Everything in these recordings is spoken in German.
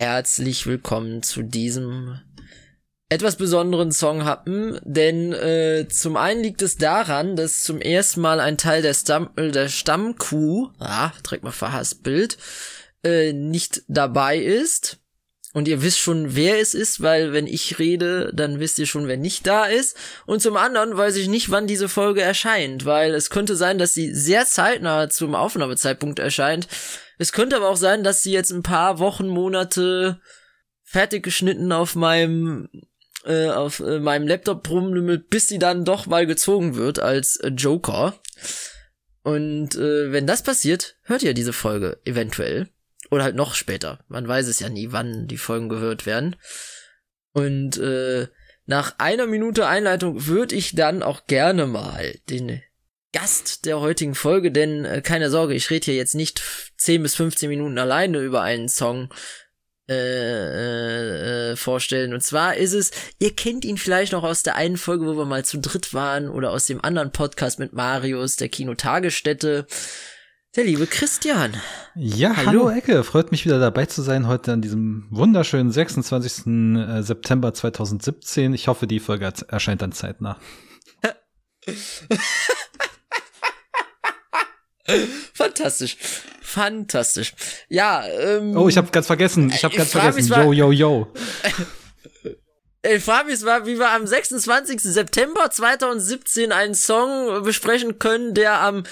herzlich willkommen zu diesem etwas besonderen Song hatten, denn äh, zum einen liegt es daran, dass zum ersten Mal ein Teil der, Stamm äh, der Stammkuh, ah, trägt mal verhasst Bild, äh, nicht dabei ist. Und ihr wisst schon, wer es ist, weil wenn ich rede, dann wisst ihr schon, wer nicht da ist. Und zum anderen weiß ich nicht, wann diese Folge erscheint, weil es könnte sein, dass sie sehr zeitnah zum Aufnahmezeitpunkt erscheint. Es könnte aber auch sein, dass sie jetzt ein paar Wochen, Monate fertig geschnitten auf meinem äh, auf äh, meinem Laptop rumlümmelt, bis sie dann doch mal gezogen wird als äh, Joker. Und äh, wenn das passiert, hört ihr diese Folge eventuell. Oder halt noch später. Man weiß es ja nie, wann die Folgen gehört werden. Und äh, nach einer Minute Einleitung würde ich dann auch gerne mal den Gast der heutigen Folge, denn äh, keine Sorge, ich rede hier jetzt nicht 10 bis 15 Minuten alleine über einen Song, äh, äh, vorstellen. Und zwar ist es, ihr kennt ihn vielleicht noch aus der einen Folge, wo wir mal zu dritt waren, oder aus dem anderen Podcast mit Marius, der Kinotagesstätte. Der liebe Christian. Ja, hallo. hallo Ecke. Freut mich wieder dabei zu sein heute an diesem wunderschönen 26. Äh, September 2017. Ich hoffe, die Folge erscheint dann zeitnah. Fantastisch. Fantastisch. Ja, ähm, Oh, ich habe ganz vergessen. Ich habe ganz vergessen. Yo, yo, yo. Ich frage mich mal, wie wir am 26. September 2017 einen Song besprechen können, der am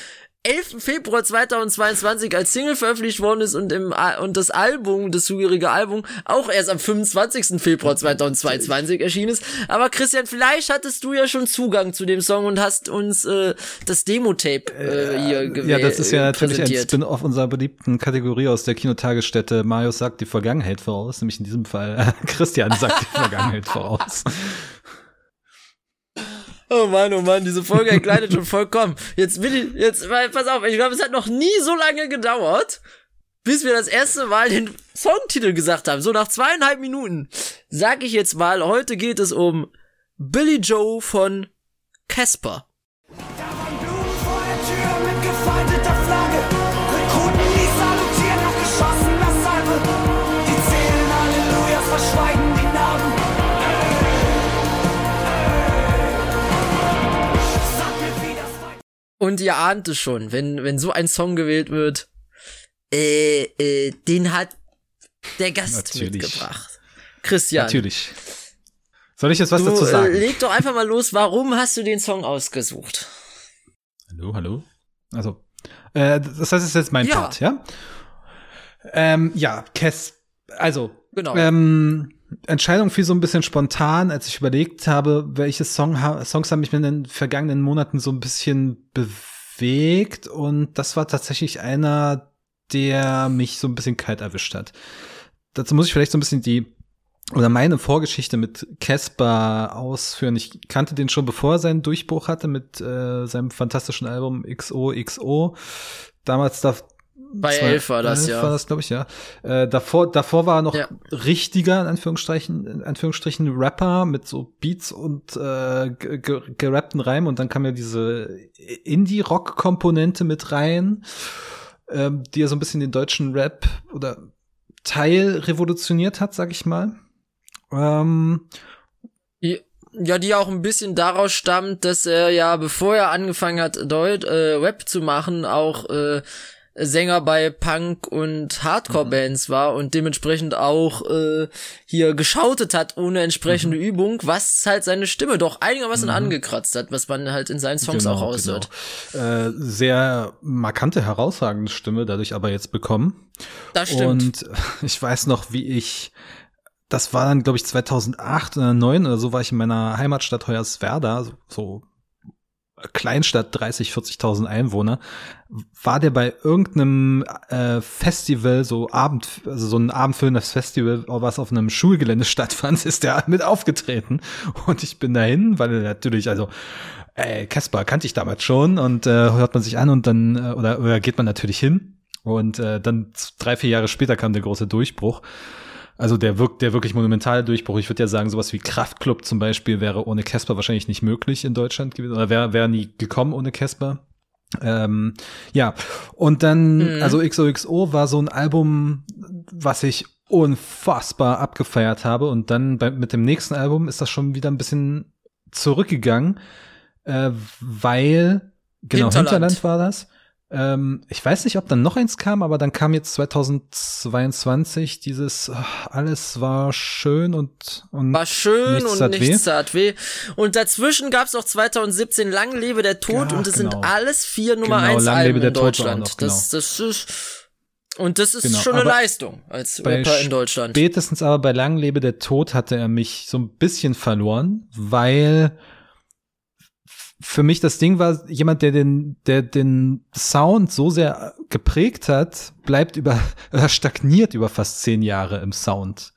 11. Februar 2022 als Single veröffentlicht worden ist und im und das Album, das zugehörige Album, auch erst am 25. Februar 2022 erschienen ist. Aber Christian, vielleicht hattest du ja schon Zugang zu dem Song und hast uns äh, das Demo-Tape äh, hier gewählt. Ja, das ist ja natürlich ein Spin-off unserer beliebten Kategorie aus der Kinotagesstätte. Marius sagt die Vergangenheit voraus, nämlich in diesem Fall äh, Christian sagt die Vergangenheit voraus. Oh Mann, oh Mann, diese Folge entgleitet schon vollkommen. Jetzt will ich, jetzt, pass auf, ich glaube, es hat noch nie so lange gedauert, bis wir das erste Mal den Songtitel gesagt haben. So nach zweieinhalb Minuten sag ich jetzt mal, heute geht es um Billy Joe von Casper. Und ihr ahnt es schon, wenn, wenn so ein Song gewählt wird, äh, äh, den hat der Gast Natürlich. mitgebracht. Christian. Natürlich. Soll ich jetzt was du, dazu sagen? Äh, leg doch einfach mal los, warum hast du den Song ausgesucht? Hallo, hallo. Also, äh, das heißt, es ist jetzt mein ja. Part, ja? Ähm, ja, Kess, also, genau. Ähm, Entscheidung fiel so ein bisschen spontan, als ich überlegt habe, welche Song, Songs haben mich in den vergangenen Monaten so ein bisschen bewegt. Und das war tatsächlich einer, der mich so ein bisschen kalt erwischt hat. Dazu muss ich vielleicht so ein bisschen die oder meine Vorgeschichte mit Casper ausführen. Ich kannte den schon bevor er seinen Durchbruch hatte mit äh, seinem fantastischen Album XOXO. Damals da bei Zwei, elf war das, ja. war das, glaube ich, ja. Äh, davor, davor war er noch ja. richtiger, in Anführungsstrichen, in Anführungsstrichen, Rapper mit so Beats und äh, gerappten Reimen und dann kam ja diese Indie-Rock-Komponente mit rein, ähm, die ja so ein bisschen den deutschen Rap oder Teil revolutioniert hat, sag ich mal. Ähm, ja, die auch ein bisschen daraus stammt, dass er ja, bevor er angefangen hat, Deut äh, Rap zu machen, auch äh, Sänger bei Punk und Hardcore-Bands mhm. war und dementsprechend auch äh, hier geschautet hat ohne entsprechende mhm. Übung, was halt seine Stimme doch einigermaßen mhm. angekratzt hat, was man halt in seinen Songs genau, auch aushört. Genau. Äh, sehr markante, herausragende Stimme dadurch aber jetzt bekommen. Das stimmt. Und ich weiß noch, wie ich das war dann, glaube ich, 2008 oder 2009 oder so war ich in meiner Heimatstadt Hoyerswerda, so, so Kleinstadt 30, 40.000 Einwohner, war der bei irgendeinem äh, Festival, so Abend, also so ein abendfüllendes Festival, was auf einem Schulgelände stattfand, ist der mit aufgetreten. Und ich bin dahin, weil natürlich, also äh, Casper kannte ich damals schon und äh, hört man sich an und dann, äh, oder, oder geht man natürlich hin. Und äh, dann drei, vier Jahre später kam der große Durchbruch. Also der wirkt, der wirklich monumentale Durchbruch. Ich würde ja sagen, sowas wie Kraftklub zum Beispiel wäre ohne Casper wahrscheinlich nicht möglich in Deutschland gewesen oder wäre wär nie gekommen ohne Casper. Ähm, ja, und dann, mhm. also XOXO war so ein Album, was ich unfassbar abgefeiert habe. Und dann bei, mit dem nächsten Album ist das schon wieder ein bisschen zurückgegangen, äh, weil, genau, Hinterland, Hinterland war das. Ähm, ich weiß nicht, ob dann noch eins kam, aber dann kam jetzt 2022 dieses ach, alles war schön und, und war schön nichts und tat nichts tat weh. Und dazwischen gab's auch 2017 Lang lebe der Tod ja, und das genau. sind alles vier Nummer genau, eins Alben in Deutschland. Noch, genau. Das, das ist und das ist genau, schon eine Leistung als Rapper in Deutschland. Spätestens aber bei Lang lebe der Tod hatte er mich so ein bisschen verloren, weil für mich das Ding war, jemand, der den, der den Sound so sehr geprägt hat, bleibt über, oder stagniert über fast zehn Jahre im Sound.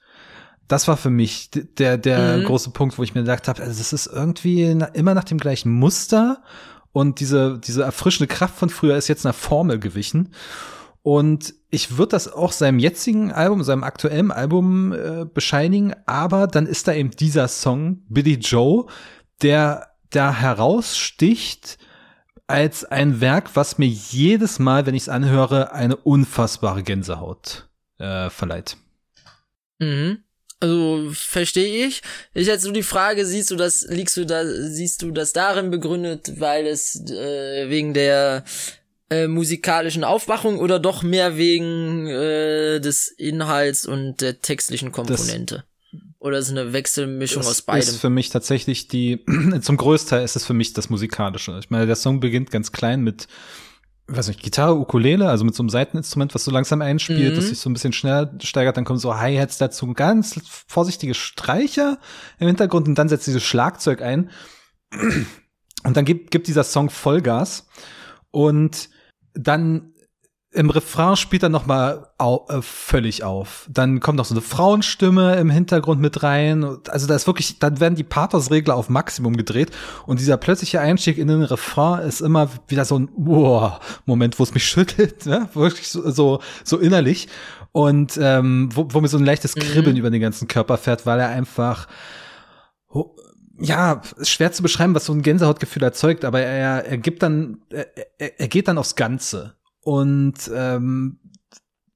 Das war für mich der, der mhm. große Punkt, wo ich mir gedacht habe, also das ist irgendwie immer nach dem gleichen Muster und diese, diese erfrischende Kraft von früher ist jetzt einer Formel gewichen. Und ich würde das auch seinem jetzigen Album, seinem aktuellen Album äh, bescheinigen, aber dann ist da eben dieser Song, Billy Joe, der da heraussticht als ein Werk, was mir jedes Mal, wenn ich es anhöre, eine unfassbare Gänsehaut äh, verleiht. Mhm. Also verstehe ich. Ich hätte so die Frage, siehst du das, liegst du da, siehst du das darin begründet, weil es äh, wegen der äh, musikalischen Aufwachung oder doch mehr wegen äh, des Inhalts und der textlichen Komponente? Oder ist es eine Wechselmischung das aus beidem? ist für mich tatsächlich die, zum Größteil ist es für mich das Musikalische. Ich meine, der Song beginnt ganz klein mit, weiß nicht, Gitarre, Ukulele, also mit so einem Seiteninstrument, was so langsam einspielt, mhm. das sich so ein bisschen schneller steigert, dann kommen so Hi-Hats dazu, ganz vorsichtige Streicher im Hintergrund und dann setzt dieses Schlagzeug ein. Und dann gibt, gibt dieser Song Vollgas und dann im Refrain spielt er noch mal au äh, völlig auf. Dann kommt noch so eine Frauenstimme im Hintergrund mit rein. Also da ist wirklich, dann werden die Pathosregler auf Maximum gedreht und dieser plötzliche Einstieg in den Refrain ist immer wieder so ein wow, Moment, wo es mich schüttelt, ne? wirklich so, so, so innerlich und ähm, wo, wo mir so ein leichtes mhm. Kribbeln mhm. über den ganzen Körper fährt, weil er einfach ja, ist schwer zu beschreiben, was so ein Gänsehautgefühl erzeugt, aber er, er gibt dann, er, er geht dann aufs Ganze und ähm,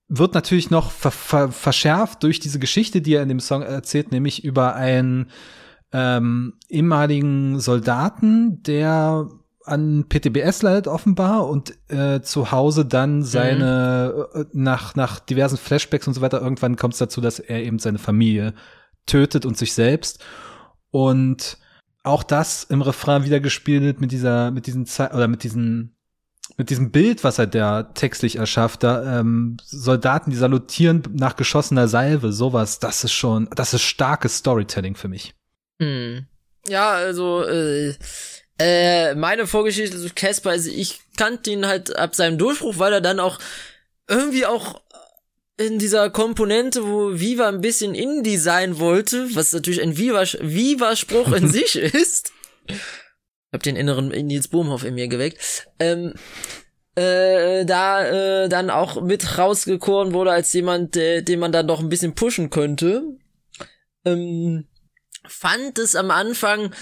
wird natürlich noch ver ver verschärft durch diese Geschichte, die er in dem Song erzählt, nämlich über einen ähm, ehemaligen Soldaten, der an PTBS leidet offenbar und äh, zu Hause dann seine mhm. nach nach diversen Flashbacks und so weiter irgendwann kommt es dazu, dass er eben seine Familie tötet und sich selbst und auch das im Refrain wieder gespielt mit dieser mit diesen Ze oder mit diesen mit diesem Bild, was er da textlich erschafft, da ähm, Soldaten, die salutieren nach geschossener Salve, sowas, das ist schon, das ist starkes Storytelling für mich. Hm. Ja, also äh, äh, meine Vorgeschichte zu Casper, also ich kannte ihn halt ab seinem Durchbruch, weil er dann auch irgendwie auch in dieser Komponente, wo Viva ein bisschen Indie sein wollte, was natürlich ein Viva-Spruch in sich ist hab den inneren Nils Bohmhoff in mir geweckt. Ähm, äh, da äh, dann auch mit rausgekoren wurde als jemand, der, den man dann doch ein bisschen pushen könnte. Ähm, fand es am Anfang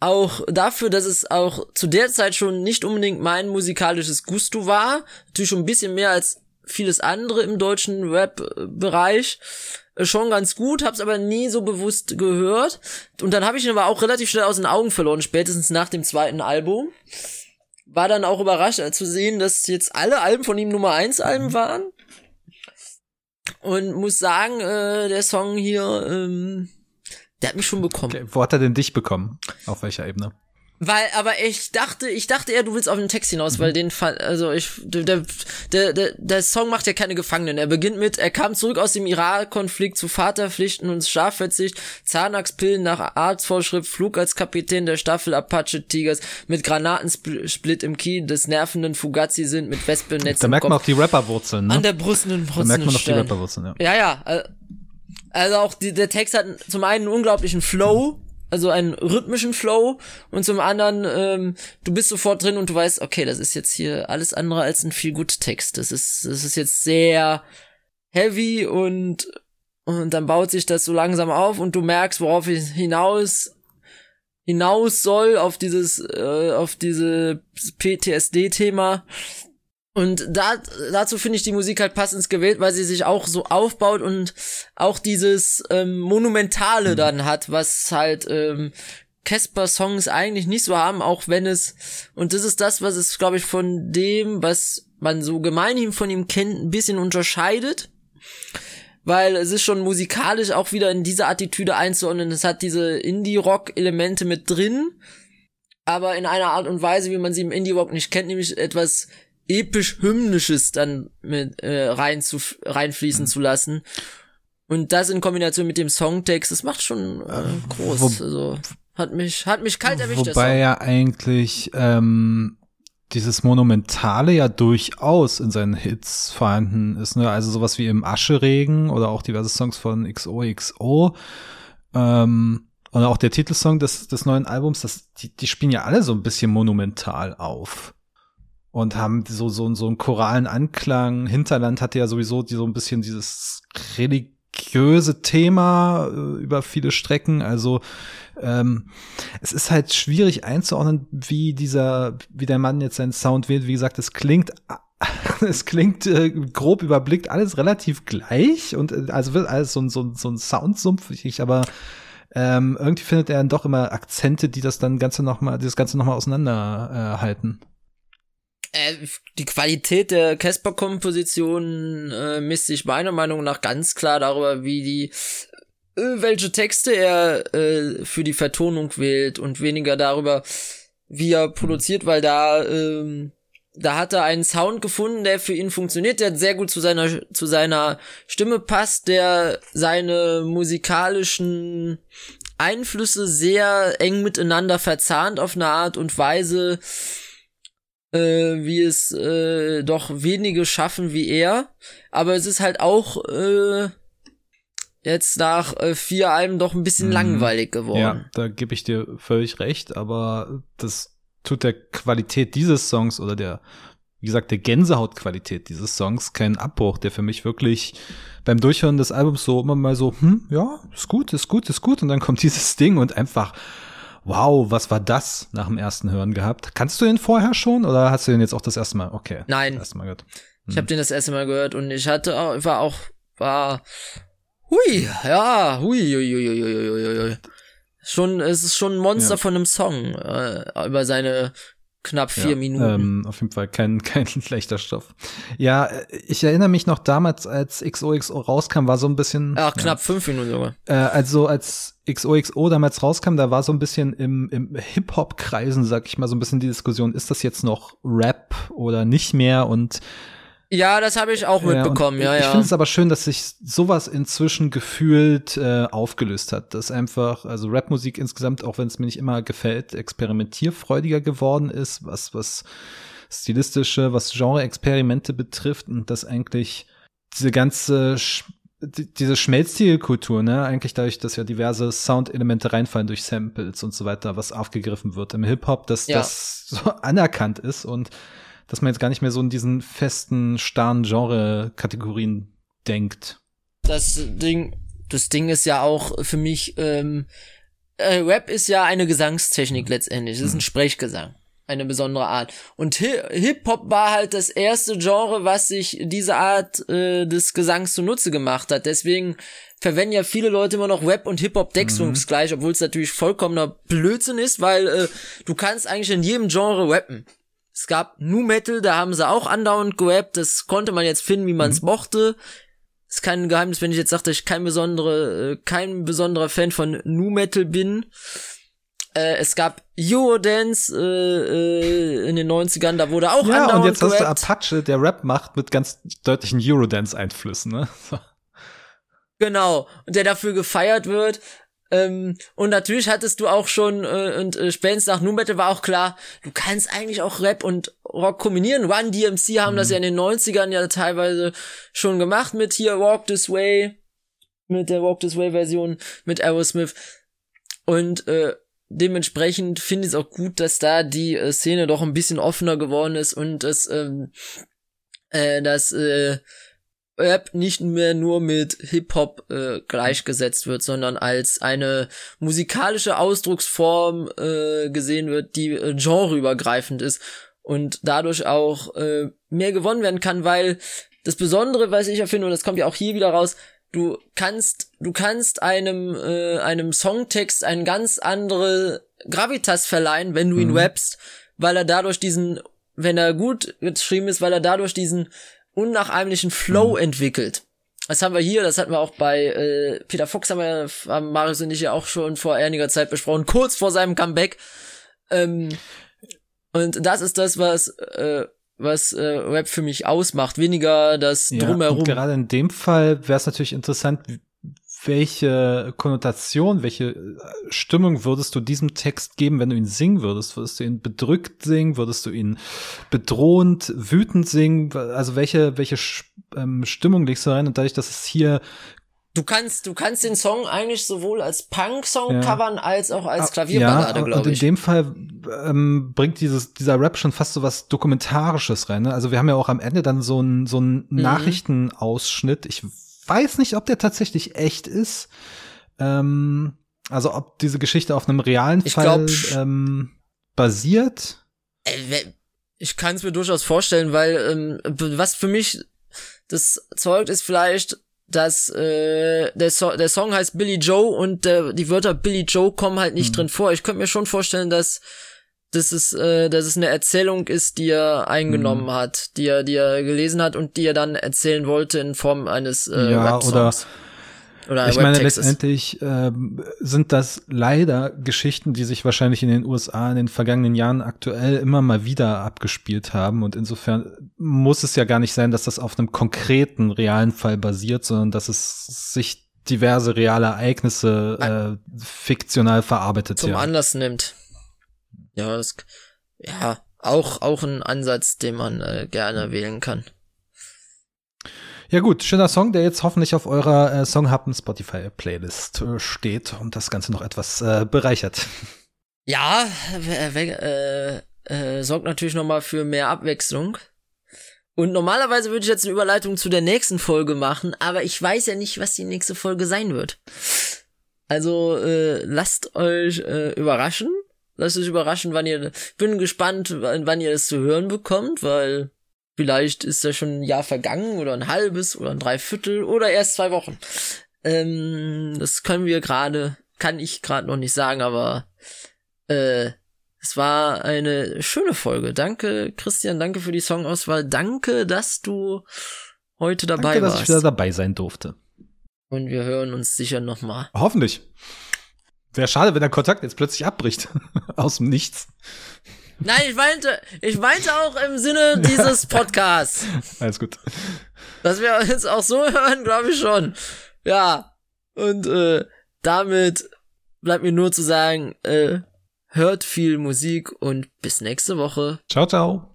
auch dafür, dass es auch zu der Zeit schon nicht unbedingt mein musikalisches Gusto war, natürlich schon ein bisschen mehr als vieles andere im deutschen Rap-Bereich, äh, schon ganz gut, hab's aber nie so bewusst gehört. Und dann habe ich ihn aber auch relativ schnell aus den Augen verloren, spätestens nach dem zweiten Album. War dann auch überrascht äh, zu sehen, dass jetzt alle Alben von ihm Nummer 1 Alben waren. Und muss sagen, äh, der Song hier, ähm, der hat mich schon bekommen. Okay, wo hat er denn dich bekommen? Auf welcher Ebene? Weil, aber ich dachte, ich dachte eher, du willst auf den Text hinaus, mhm. weil den Fall, also ich, der, der, der, der Song macht ja keine Gefangenen. Er beginnt mit, er kam zurück aus dem Irak-Konflikt zu Vaterpflichten und Strafverzicht, Zahnarztpillen nach Arztvorschrift, Flug als Kapitän der Staffel Apache Tigers, mit Granatensplit im Key des nervenden Fugazi sind, mit Wespennetz Da merkt man auch die Rapperwurzeln, ne? An der Brust. Da merkt man auch die Rapperwurzeln, ja. Ja, ja. Also auch die, der Text hat zum einen einen unglaublichen Flow, also einen rhythmischen Flow und zum anderen, ähm, du bist sofort drin und du weißt, okay, das ist jetzt hier alles andere als ein viel gut Text. Das ist, das ist jetzt sehr heavy und, und dann baut sich das so langsam auf und du merkst, worauf ich hinaus hinaus soll auf dieses äh, auf diese PTSD Thema Und da, dazu finde ich die Musik halt passend gewählt, weil sie sich auch so aufbaut und auch dieses ähm, Monumentale mhm. dann hat, was halt ähm, Casper-Songs eigentlich nicht so haben, auch wenn es, und das ist das, was es, glaube ich, von dem, was man so gemeinhin von ihm kennt, ein bisschen unterscheidet. Weil es ist schon musikalisch auch wieder in diese Attitüde einzuordnen. Es hat diese Indie-Rock-Elemente mit drin, aber in einer Art und Weise, wie man sie im Indie-Rock nicht kennt, nämlich etwas episch-hymnisches dann mit äh, rein zu, reinfließen mhm. zu lassen. Und das in Kombination mit dem Songtext, das macht schon äh, groß. Wo, also hat mich hat mich kalt erwischt. Wobei ja eigentlich ähm, dieses Monumentale ja durchaus in seinen Hits vorhanden ist. Ne? Also sowas wie im Ascheregen oder auch diverse Songs von XOXO. Ähm, und auch der Titelsong des, des neuen Albums, das, die, die spielen ja alle so ein bisschen monumental auf und haben so, so, so einen choralen Anklang. Hinterland hatte ja sowieso die, so ein bisschen dieses religiöse Thema äh, über viele Strecken. Also ähm, es ist halt schwierig einzuordnen, wie dieser, wie der Mann jetzt seinen Sound wählt. Wie gesagt, es klingt es klingt äh, grob überblickt alles relativ gleich und äh, also wird alles so ein, so, ein, so ein Soundsumpf, ich aber ähm, irgendwie findet er dann doch immer Akzente, die das dann Ganze noch mal, das Ganze nochmal auseinanderhalten. Äh, äh, die Qualität der Casper-Komposition äh, misst sich meiner Meinung nach ganz klar darüber, wie die äh, welche Texte er äh, für die Vertonung wählt und weniger darüber, wie er produziert, weil da ähm, da hat er einen Sound gefunden, der für ihn funktioniert, der sehr gut zu seiner zu seiner Stimme passt, der seine musikalischen Einflüsse sehr eng miteinander verzahnt auf eine Art und Weise, äh, wie es äh, doch wenige schaffen wie er. Aber es ist halt auch äh, jetzt nach äh, vier Alben doch ein bisschen mhm. langweilig geworden. Ja, da gebe ich dir völlig recht, aber das tut der Qualität dieses Songs oder der, wie gesagt, der Gänsehautqualität dieses Songs keinen Abbruch, der für mich wirklich beim Durchhören des Albums so immer mal so, hm, ja, ist gut, ist gut, ist gut und dann kommt dieses Ding und einfach wow, was war das nach dem ersten Hören gehabt? Kannst du den vorher schon oder hast du den jetzt auch das erste Mal? Okay. Nein. Das erste Mal gehört. Hm. Ich habe den das erste Mal gehört und ich hatte auch, war auch, war, hui, ja, hui, hui, hui, hui, hui, hui. Schon, es ist schon ein Monster ja. von einem Song äh, über seine knapp vier ja, Minuten. Ähm, auf jeden Fall kein, kein schlechter Stoff. Ja, ich erinnere mich noch damals, als XOXO rauskam, war so ein bisschen. Ach, knapp ja, fünf Minuten sogar. Äh, also als XOXO damals rauskam, da war so ein bisschen im, im Hip-Hop-Kreisen, sag ich mal, so ein bisschen die Diskussion, ist das jetzt noch Rap oder nicht mehr? Und ja, das habe ich auch mitbekommen, ja, ja. Ich finde es aber schön, dass sich sowas inzwischen gefühlt äh, aufgelöst hat. Dass einfach, also Rapmusik insgesamt, auch wenn es mir nicht immer gefällt, experimentierfreudiger geworden ist, was, was stilistische, was Genre-Experimente betrifft und dass eigentlich diese ganze diese Schmelzstilkultur, ne, eigentlich dadurch, dass ja diverse Soundelemente reinfallen durch Samples und so weiter, was aufgegriffen wird im Hip-Hop, dass ja. das so anerkannt ist und dass man jetzt gar nicht mehr so in diesen festen, starren Genre-Kategorien denkt. Das Ding, das Ding ist ja auch für mich, ähm, äh, Rap ist ja eine Gesangstechnik letztendlich. Es ist ein mhm. Sprechgesang. Eine besondere Art. Und Hip-Hop war halt das erste Genre, was sich diese Art äh, des Gesangs zunutze gemacht hat. Deswegen verwenden ja viele Leute immer noch Rap und Hip-Hop deckungsgleich, mhm. obwohl es natürlich vollkommener Blödsinn ist, weil äh, du kannst eigentlich in jedem Genre rappen. Es gab Nu Metal, da haben sie auch andauernd gerappt. Das konnte man jetzt finden, wie man es mhm. mochte. Ist kein Geheimnis, wenn ich jetzt sage, dass ich kein besondere, äh, kein besonderer Fan von Nu Metal bin. Äh, es gab Eurodance äh, äh, in den 90ern, da wurde auch ja, andauernd und jetzt gerappt. hast du Apache, der Rap macht mit ganz deutlichen Eurodance-Einflüssen, ne? So. Genau, und der dafür gefeiert wird. Ähm, und natürlich hattest du auch schon, äh, und äh, spätestens nach Nu Metal war auch klar, du kannst eigentlich auch Rap und Rock kombinieren. Run DMC haben mhm. das ja in den 90ern ja teilweise schon gemacht mit hier Walk This Way, mit der Walk This Way Version mit Aerosmith. Und äh, dementsprechend finde ich es auch gut, dass da die äh, Szene doch ein bisschen offener geworden ist und das, ähm, äh, das, äh, Rap nicht mehr nur mit Hip-Hop äh, gleichgesetzt wird, sondern als eine musikalische Ausdrucksform äh, gesehen wird, die äh, genreübergreifend ist. und dadurch auch äh, mehr gewonnen werden kann, weil das Besondere, was ich ja finde, und das kommt ja auch hier wieder raus, du kannst, du kannst einem, äh, einem Songtext eine ganz andere Gravitas verleihen, wenn du ihn mhm. rappst, weil er dadurch diesen, wenn er gut geschrieben ist, weil er dadurch diesen unnachahmlichen Flow mhm. entwickelt. Das haben wir hier, das hatten wir auch bei äh, Peter Fox, haben wir haben Marius und ich ja auch schon vor einiger Zeit besprochen, kurz vor seinem Comeback. Ähm, und das ist das, was äh, was äh, Rap für mich ausmacht, weniger das ja, drumherum. Und gerade in dem Fall wäre es natürlich interessant, welche Konnotation, welche äh, Stimmung würdest du diesem Text geben, wenn du ihn singen würdest? Würdest du ihn bedrückt singen? Würdest du ihn bedrohend, wütend singen? Also welche, welche ähm, Stimmung legst du rein? Und dadurch, dass es hier Du kannst, du kannst den Song eigentlich sowohl als Punk-Song ja. covern als auch als Klavierballade, ja, glaube ich. Und in dem Fall ähm, bringt dieses, dieser Rap schon fast so was Dokumentarisches rein. Ne? Also wir haben ja auch am Ende dann so einen so einen mhm. Nachrichtenausschnitt. Ich weiß nicht, ob der tatsächlich echt ist. Ähm, also ob diese Geschichte auf einem realen ich Fall glaub, ähm, basiert. Äh, ich kann es mir durchaus vorstellen, weil ähm, was für mich das zeugt, ist vielleicht dass äh, der, so der Song heißt Billy Joe und der, die Wörter Billy Joe kommen halt nicht mhm. drin vor. Ich könnte mir schon vorstellen, dass dass es, äh, dass es eine Erzählung ist, die er eingenommen mhm. hat, die er, die er gelesen hat und die er dann erzählen wollte in Form eines äh, ja, oder oder ich meine, letztendlich äh, sind das leider Geschichten, die sich wahrscheinlich in den USA in den vergangenen Jahren aktuell immer mal wieder abgespielt haben. Und insofern muss es ja gar nicht sein, dass das auf einem konkreten, realen Fall basiert, sondern dass es sich diverse reale Ereignisse äh, fiktional verarbeitet zum ja. Anlass nimmt. Ja, das, ja, auch, auch ein Ansatz, den man äh, gerne wählen kann. Ja gut, schöner Song, der jetzt hoffentlich auf eurer äh, Songhappen Spotify Playlist äh, steht und das Ganze noch etwas äh, bereichert. Ja, äh, äh, sorgt natürlich noch mal für mehr Abwechslung. Und normalerweise würde ich jetzt eine Überleitung zu der nächsten Folge machen, aber ich weiß ja nicht, was die nächste Folge sein wird. Also äh, lasst euch äh, überraschen. Lasst euch überraschen, wann ihr. Bin gespannt, wann, ihr es zu hören bekommt, weil Vielleicht ist ja schon ein Jahr vergangen oder ein halbes oder ein Dreiviertel oder erst zwei Wochen. Ähm, das können wir gerade, kann ich gerade noch nicht sagen, aber äh, es war eine schöne Folge. Danke, Christian, danke für die Songauswahl. Danke, dass du heute dabei danke, warst. dass ich wieder dabei sein durfte. Und wir hören uns sicher nochmal. Hoffentlich. Wäre schade, wenn der Kontakt jetzt plötzlich abbricht. Aus dem Nichts. Nein, ich meinte, ich meinte auch im Sinne dieses Podcasts. Alles gut. Dass wir uns auch so hören, glaube ich schon. Ja. Und äh, damit bleibt mir nur zu sagen, äh, hört viel Musik und bis nächste Woche. Ciao, ciao.